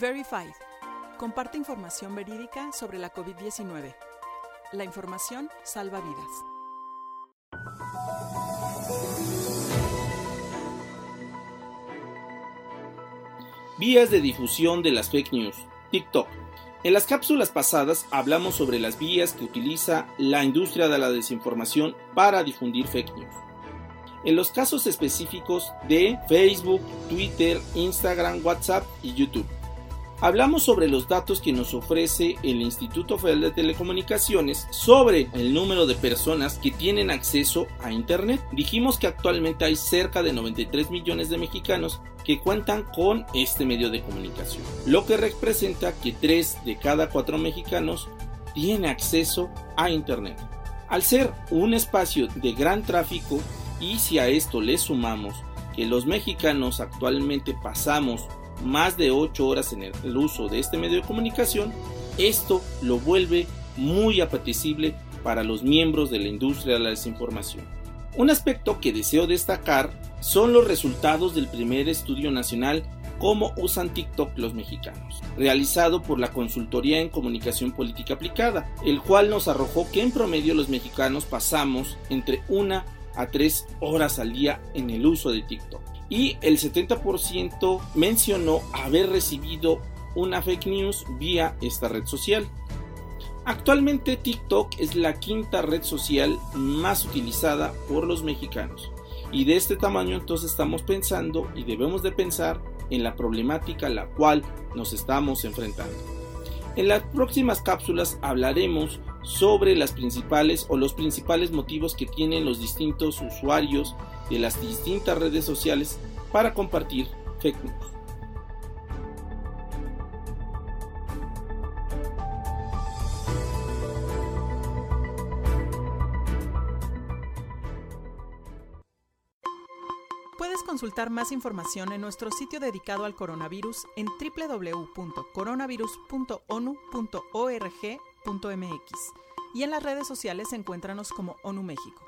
Verified. Comparte información verídica sobre la COVID-19. La información salva vidas. Vías de difusión de las fake news. TikTok. En las cápsulas pasadas hablamos sobre las vías que utiliza la industria de la desinformación para difundir fake news. En los casos específicos de Facebook, Twitter, Instagram, WhatsApp y YouTube. Hablamos sobre los datos que nos ofrece el Instituto Federal de Telecomunicaciones sobre el número de personas que tienen acceso a Internet. Dijimos que actualmente hay cerca de 93 millones de mexicanos que cuentan con este medio de comunicación, lo que representa que 3 de cada 4 mexicanos tiene acceso a Internet. Al ser un espacio de gran tráfico y si a esto le sumamos que los mexicanos actualmente pasamos más de 8 horas en el uso de este medio de comunicación, esto lo vuelve muy apetecible para los miembros de la industria de la desinformación. Un aspecto que deseo destacar son los resultados del primer estudio nacional Cómo usan TikTok los mexicanos, realizado por la Consultoría en Comunicación Política Aplicada, el cual nos arrojó que en promedio los mexicanos pasamos entre una a tres horas al día en el uso de TikTok y el 70% mencionó haber recibido una fake news vía esta red social. Actualmente TikTok es la quinta red social más utilizada por los mexicanos y de este tamaño entonces estamos pensando y debemos de pensar en la problemática a la cual nos estamos enfrentando. En las próximas cápsulas hablaremos sobre las principales o los principales motivos que tienen los distintos usuarios de las distintas redes sociales para compartir fake news. Puedes consultar más información en nuestro sitio dedicado al coronavirus en y en las redes sociales encuéntranos como ONU México.